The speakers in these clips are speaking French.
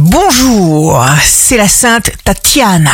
Bonjour, c'est la sainte Tatiana.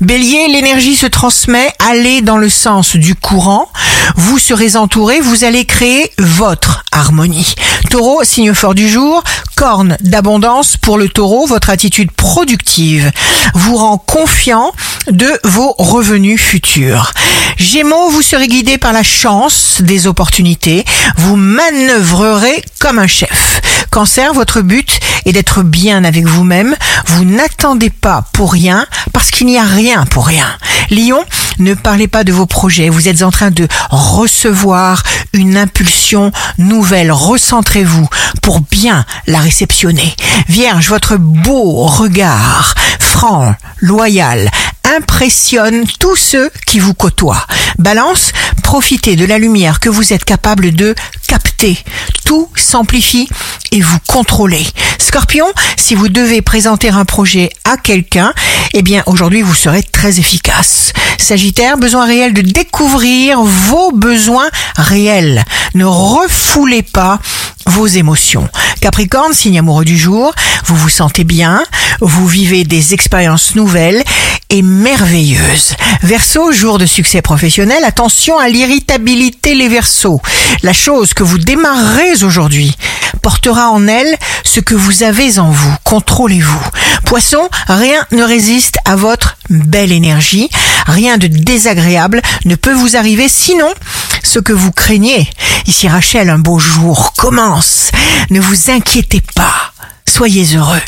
Bélier, l'énergie se transmet, allez dans le sens du courant, vous serez entouré, vous allez créer votre harmonie. Taureau, signe fort du jour, corne d'abondance pour le taureau, votre attitude productive vous rend confiant de vos revenus futurs. Gémeaux, vous serez guidé par la chance des opportunités, vous manœuvrerez comme un chef. Cancer, votre but est d'être bien avec vous-même, vous n'attendez pas pour rien parce qu'il n'y a rien pour rien. Lion, ne parlez pas de vos projets, vous êtes en train de recevoir une impulsion nouvelle, recentrez-vous pour bien la réceptionner. Vierge, votre beau regard, franc, loyal, impressionne tous ceux qui vous côtoient. Balance, profitez de la lumière que vous êtes capable de capter. Tout s'amplifie et vous contrôlez. Scorpion, si vous devez présenter un projet à quelqu'un, eh bien aujourd'hui vous serez très efficace. Sagittaire, besoin réel de découvrir vos besoins réels. Ne refoulez pas vos émotions. Capricorne, signe amoureux du jour, vous vous sentez bien, vous vivez des expériences nouvelles et merveilleuses. Verseau, jour de succès professionnel, attention à l'irritabilité les Verseaux. La chose que vous démarrerez aujourd'hui portera en elle ce que vous avez en vous. Contrôlez-vous. Poisson, rien ne résiste à votre belle énergie. Rien de désagréable ne peut vous arriver sinon ce que vous craignez. Ici Rachel, un beau jour commence. Ne vous inquiétez pas. Soyez heureux.